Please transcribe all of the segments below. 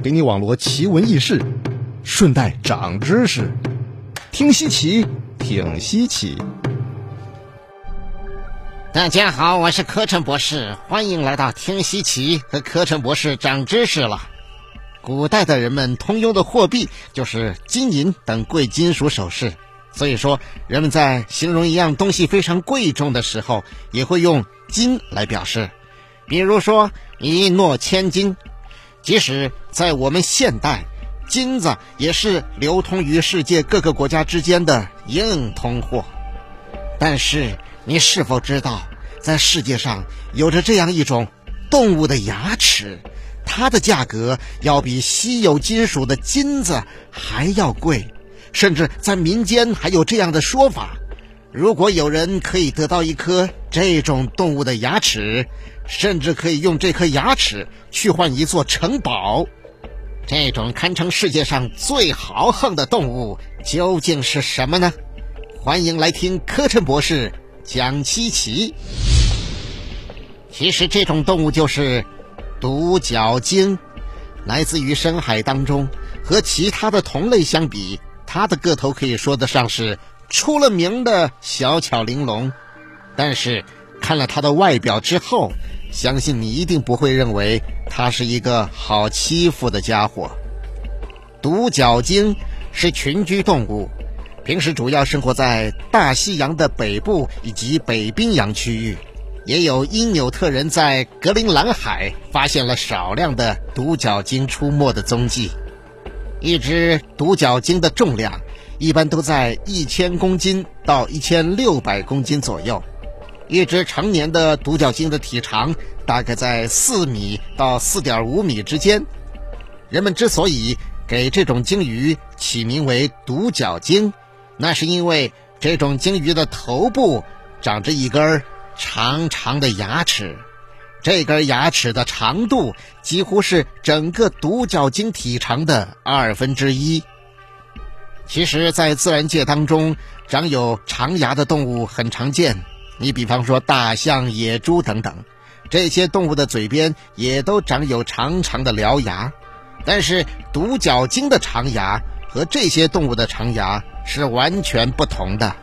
给你网罗奇闻异事，顺带长知识。听稀奇，挺稀奇。大家好，我是柯晨博士，欢迎来到听稀奇和柯晨博士长知识了。古代的人们通用的货币就是金银等贵金属首饰，所以说人们在形容一样东西非常贵重的时候，也会用金来表示。比如说一诺千金，即使在我们现代。金子也是流通于世界各个国家之间的硬通货，但是你是否知道，在世界上有着这样一种动物的牙齿，它的价格要比稀有金属的金子还要贵，甚至在民间还有这样的说法：如果有人可以得到一颗这种动物的牙齿，甚至可以用这颗牙齿去换一座城堡。这种堪称世界上最豪横的动物究竟是什么呢？欢迎来听柯琛博士讲稀奇。其实这种动物就是独角鲸，来自于深海当中。和其他的同类相比，它的个头可以说得上是出了名的小巧玲珑。但是看了它的外表之后，相信你一定不会认为它是一个好欺负的家伙。独角鲸是群居动物，平时主要生活在大西洋的北部以及北冰洋区域。也有因纽特人在格陵兰海发现了少量的独角鲸出没的踪迹。一只独角鲸的重量一般都在一千公斤到一千六百公斤左右。一只成年的独角鲸的体长大概在四米到四点五米之间。人们之所以给这种鲸鱼起名为独角鲸，那是因为这种鲸鱼的头部长着一根长长的牙齿，这根牙齿的长度几乎是整个独角鲸体长的二分之一。其实，在自然界当中，长有长牙的动物很常见。你比方说大象、野猪等等，这些动物的嘴边也都长有长长的獠牙，但是独角鲸的长牙和这些动物的长牙是完全不同的。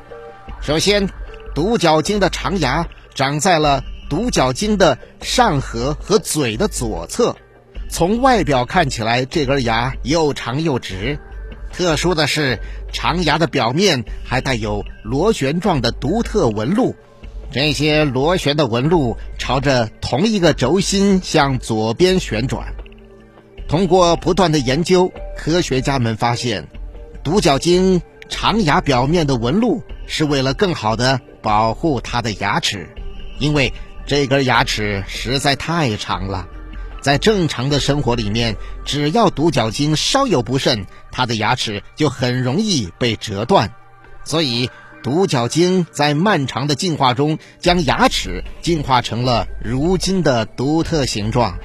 首先，独角鲸的长牙长在了独角鲸的上颌和嘴的左侧，从外表看起来，这根牙又长又直。特殊的是，长牙的表面还带有螺旋状的独特纹路。这些螺旋的纹路朝着同一个轴心向左边旋转。通过不断的研究，科学家们发现，独角鲸长牙表面的纹路是为了更好的保护它的牙齿，因为这根牙齿实在太长了，在正常的生活里面，只要独角鲸稍有不慎，它的牙齿就很容易被折断，所以。独角鲸在漫长的进化中，将牙齿进化成了如今的独特形状。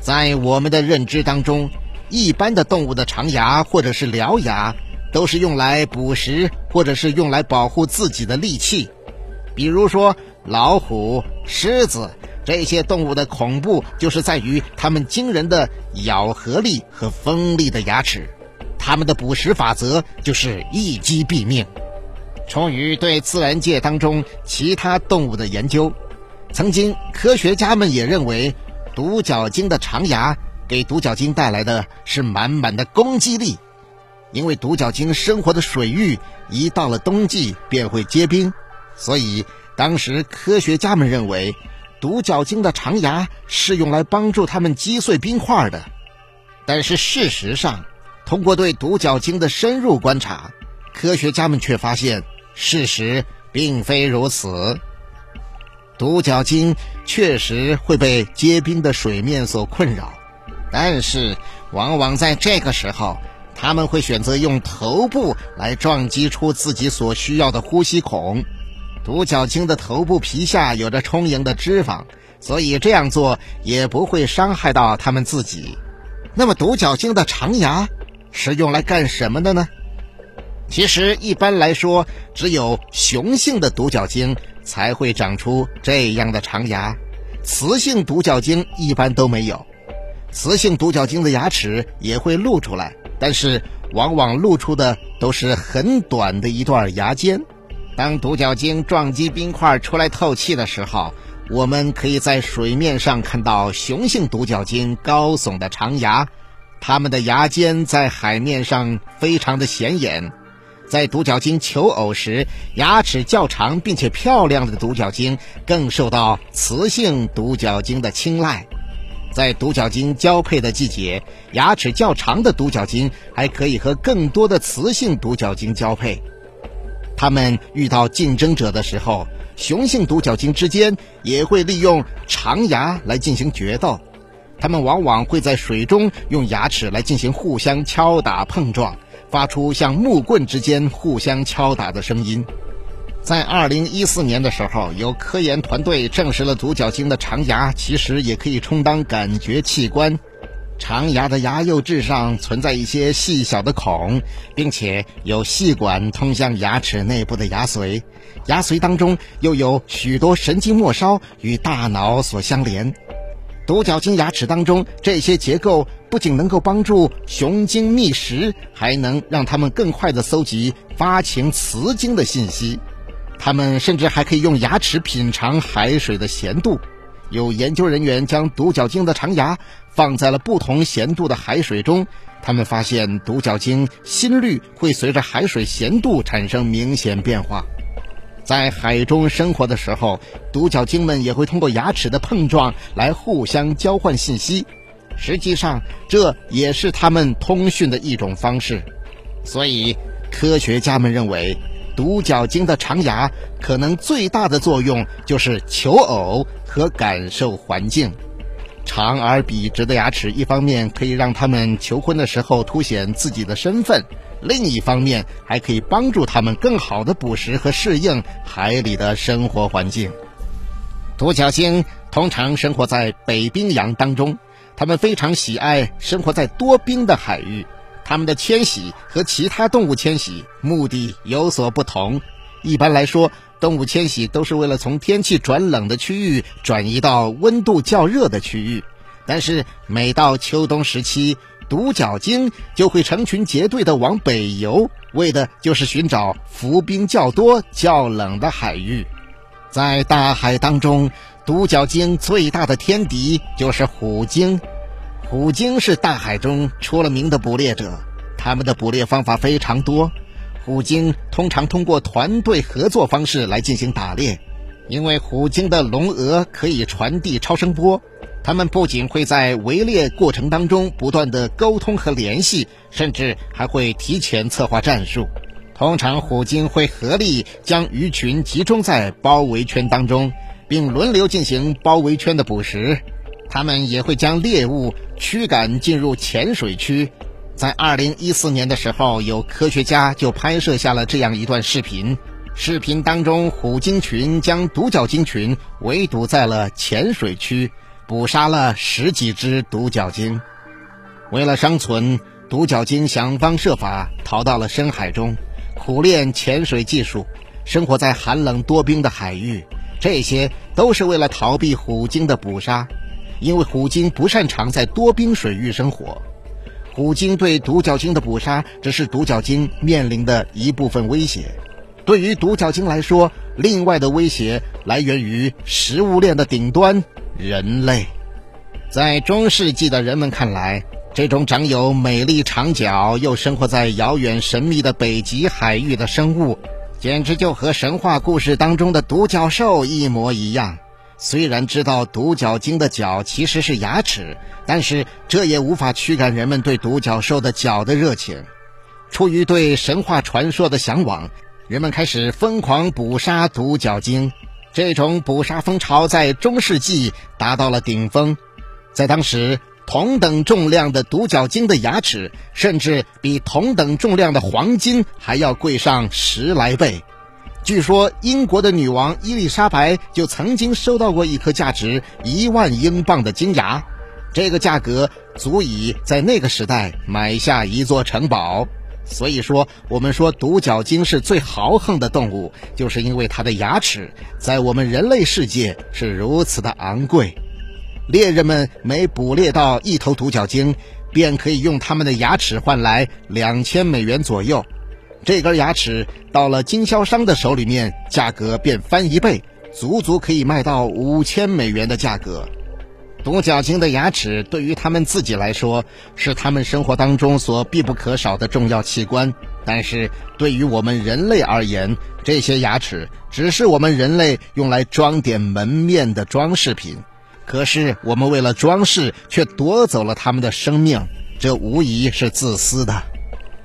在我们的认知当中，一般的动物的长牙或者是獠牙，都是用来捕食或者是用来保护自己的利器。比如说老虎、狮子这些动物的恐怖，就是在于它们惊人的咬合力和锋利的牙齿。它们的捕食法则就是一击毙命。出于对自然界当中其他动物的研究，曾经科学家们也认为，独角鲸的长牙给独角鲸带来的是满满的攻击力，因为独角鲸生活的水域一到了冬季便会结冰，所以当时科学家们认为，独角鲸的长牙是用来帮助它们击碎冰块的。但是事实上，通过对独角鲸的深入观察，科学家们却发现。事实并非如此，独角鲸确实会被结冰的水面所困扰，但是往往在这个时候，它们会选择用头部来撞击出自己所需要的呼吸孔。独角鲸的头部皮下有着充盈的脂肪，所以这样做也不会伤害到它们自己。那么，独角鲸的长牙是用来干什么的呢？其实，一般来说，只有雄性的独角鲸才会长出这样的长牙，雌性独角鲸一般都没有。雌性独角鲸的牙齿也会露出来，但是往往露出的都是很短的一段牙尖。当独角鲸撞击冰块出来透气的时候，我们可以在水面上看到雄性独角鲸高耸的长牙，它们的牙尖在海面上非常的显眼。在独角鲸求偶时，牙齿较长并且漂亮的独角鲸更受到雌性独角鲸的青睐。在独角鲸交配的季节，牙齿较长的独角鲸还可以和更多的雌性独角鲸交配。它们遇到竞争者的时候，雄性独角鲸之间也会利用长牙来进行决斗。它们往往会在水中用牙齿来进行互相敲打碰撞，发出像木棍之间互相敲打的声音。在2014年的时候，有科研团队证实了独角鲸的长牙其实也可以充当感觉器官。长牙的牙釉质上存在一些细小的孔，并且有细管通向牙齿内部的牙髓，牙髓当中又有许多神经末梢与大脑所相连。独角鲸牙齿当中这些结构不仅能够帮助雄鲸觅食，还能让它们更快地搜集发情雌鲸的信息。它们甚至还可以用牙齿品尝海水的咸度。有研究人员将独角鲸的长牙放在了不同咸度的海水中，他们发现独角鲸心率会随着海水咸度产生明显变化。在海中生活的时候，独角鲸们也会通过牙齿的碰撞来互相交换信息。实际上，这也是它们通讯的一种方式。所以，科学家们认为。独角鲸的长牙可能最大的作用就是求偶和感受环境。长而笔直的牙齿，一方面可以让他们求婚的时候凸显自己的身份，另一方面还可以帮助他们更好的捕食和适应海里的生活环境。独角鲸通常生活在北冰洋当中，它们非常喜爱生活在多冰的海域。它们的迁徙和其他动物迁徙目的有所不同。一般来说，动物迁徙都是为了从天气转冷的区域转移到温度较热的区域。但是，每到秋冬时期，独角鲸就会成群结队地往北游，为的就是寻找浮冰较多、较冷的海域。在大海当中，独角鲸最大的天敌就是虎鲸。虎鲸是大海中出了名的捕猎者，他们的捕猎方法非常多。虎鲸通常通过团队合作方式来进行打猎，因为虎鲸的龙额可以传递超声波。它们不仅会在围猎过程当中不断的沟通和联系，甚至还会提前策划战术。通常，虎鲸会合力将鱼群集中在包围圈当中，并轮流进行包围圈的捕食。他们也会将猎物驱赶进入浅水区。在二零一四年的时候，有科学家就拍摄下了这样一段视频。视频当中，虎鲸群将独角鲸群围堵在了浅水区，捕杀了十几只独角鲸。为了生存，独角鲸想方设法逃到了深海中，苦练潜水技术，生活在寒冷多冰的海域。这些都是为了逃避虎鲸的捕杀。因为虎鲸不擅长在多冰水域生活，虎鲸对独角鲸的捕杀只是独角鲸面临的一部分威胁。对于独角鲸来说，另外的威胁来源于食物链的顶端——人类。在中世纪的人们看来，这种长有美丽长角又生活在遥远神秘的北极海域的生物，简直就和神话故事当中的独角兽一模一样。虽然知道独角鲸的角其实是牙齿，但是这也无法驱赶人们对独角兽的角的热情。出于对神话传说的向往，人们开始疯狂捕杀独角鲸。这种捕杀风潮在中世纪达到了顶峰。在当时，同等重量的独角鲸的牙齿，甚至比同等重量的黄金还要贵上十来倍。据说英国的女王伊丽莎白就曾经收到过一颗价值一万英镑的金牙，这个价格足以在那个时代买下一座城堡。所以说，我们说独角鲸是最豪横的动物，就是因为它的牙齿在我们人类世界是如此的昂贵。猎人们每捕猎到一头独角鲸，便可以用他们的牙齿换来两千美元左右。这根牙齿到了经销商的手里面，价格便翻一倍，足足可以卖到五千美元的价格。独角鲸的牙齿对于他们自己来说是他们生活当中所必不可少的重要器官，但是对于我们人类而言，这些牙齿只是我们人类用来装点门面的装饰品。可是我们为了装饰，却夺走了他们的生命，这无疑是自私的。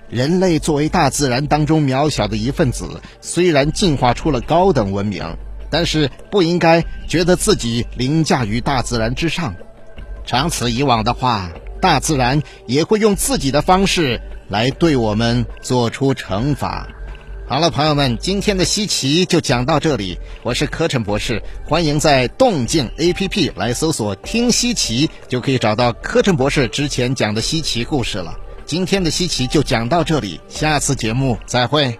人类作为大自然当中渺小的一份子，虽然进化出了高等文明，但是不应该觉得自己凌驾于大自然之上。长此以往的话，大自然也会用自己的方式来对我们做出惩罚。好了，朋友们，今天的稀奇就讲到这里。我是柯晨博士，欢迎在动静 APP 来搜索“听稀奇”，就可以找到柯晨博士之前讲的稀奇故事了。今天的稀奇就讲到这里，下次节目再会。